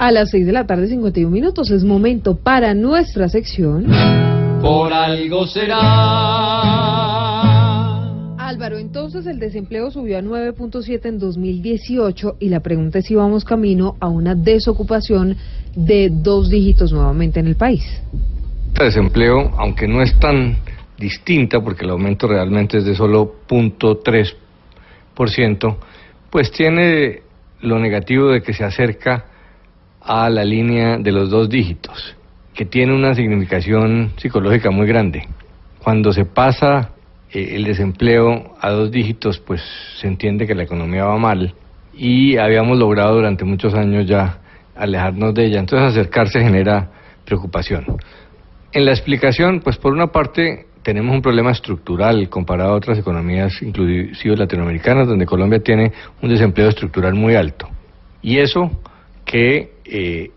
A las 6 de la tarde, 51 minutos, es momento para nuestra sección. Por algo será. Álvaro, entonces el desempleo subió a 9.7 en 2018 y la pregunta es si vamos camino a una desocupación de dos dígitos nuevamente en el país. de desempleo, aunque no es tan distinta, porque el aumento realmente es de solo 0.3%, pues tiene lo negativo de que se acerca a la línea de los dos dígitos, que tiene una significación psicológica muy grande. Cuando se pasa eh, el desempleo a dos dígitos, pues se entiende que la economía va mal y habíamos logrado durante muchos años ya alejarnos de ella. Entonces acercarse genera preocupación. En la explicación, pues por una parte tenemos un problema estructural comparado a otras economías, inclusive latinoamericanas, donde Colombia tiene un desempleo estructural muy alto. Y eso que eh,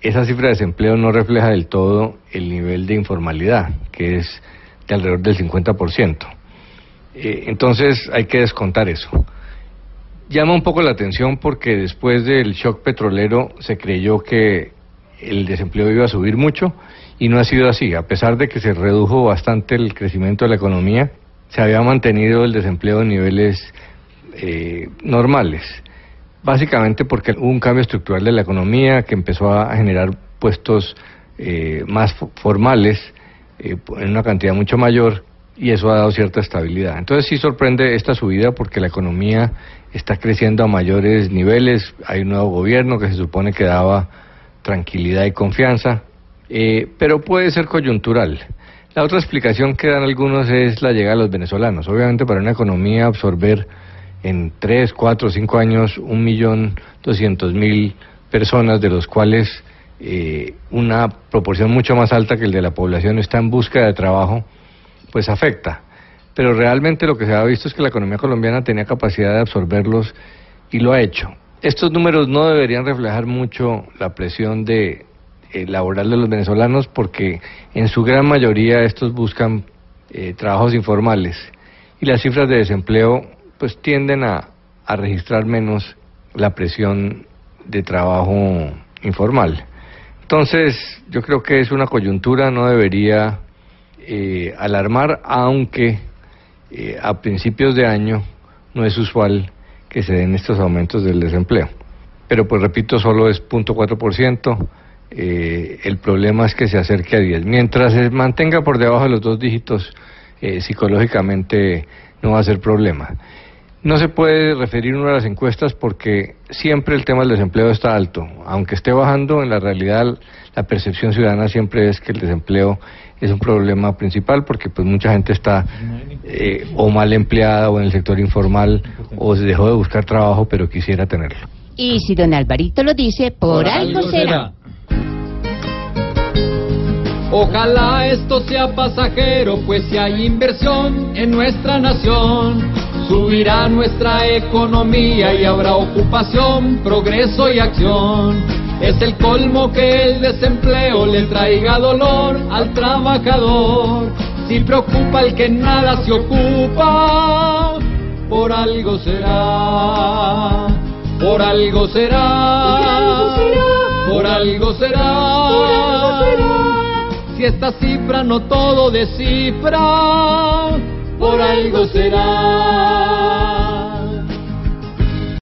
esa cifra de desempleo no refleja del todo el nivel de informalidad, que es de alrededor del 50%. Eh, entonces hay que descontar eso. Llama un poco la atención porque después del shock petrolero se creyó que el desempleo iba a subir mucho y no ha sido así. A pesar de que se redujo bastante el crecimiento de la economía, se había mantenido el desempleo en niveles eh, normales. Básicamente porque hubo un cambio estructural de la economía que empezó a generar puestos eh, más formales eh, en una cantidad mucho mayor y eso ha dado cierta estabilidad. Entonces sí sorprende esta subida porque la economía está creciendo a mayores niveles, hay un nuevo gobierno que se supone que daba tranquilidad y confianza, eh, pero puede ser coyuntural. La otra explicación que dan algunos es la llegada de los venezolanos. Obviamente para una economía absorber en 3, 4, 5 años un millón doscientos mil personas, de los cuales eh, una proporción mucho más alta que el de la población está en búsqueda de trabajo, pues afecta. Pero realmente lo que se ha visto es que la economía colombiana tenía capacidad de absorberlos y lo ha hecho. Estos números no deberían reflejar mucho la presión de, eh, laboral de los venezolanos porque en su gran mayoría estos buscan eh, trabajos informales y las cifras de desempleo pues tienden a, registrar menos la presión de trabajo informal. Entonces, yo creo que es una coyuntura, no debería eh, alarmar, aunque eh, a principios de año no es usual que se den estos aumentos del desempleo. Pero pues repito, solo es 0.4%. Eh, el problema es que se acerque a 10. Mientras se mantenga por debajo de los dos dígitos, eh, psicológicamente no va a ser problema. No se puede referir uno a las encuestas porque siempre el tema del desempleo está alto. Aunque esté bajando, en la realidad la percepción ciudadana siempre es que el desempleo es un problema principal porque pues mucha gente está eh, o mal empleada o en el sector informal o se dejó de buscar trabajo pero quisiera tenerlo. Y si don Alvarito lo dice, por, algo será. Ojalá esto sea pasajero, pues si hay inversión en nuestra nación, subirá nuestra economía y habrá ocupación, progreso y acción. Es el colmo que el desempleo le traiga dolor al trabajador. Si preocupa el que nada se ocupa, por algo será, por algo será, por algo será. Si esta cifra no todo descifra, por algo será.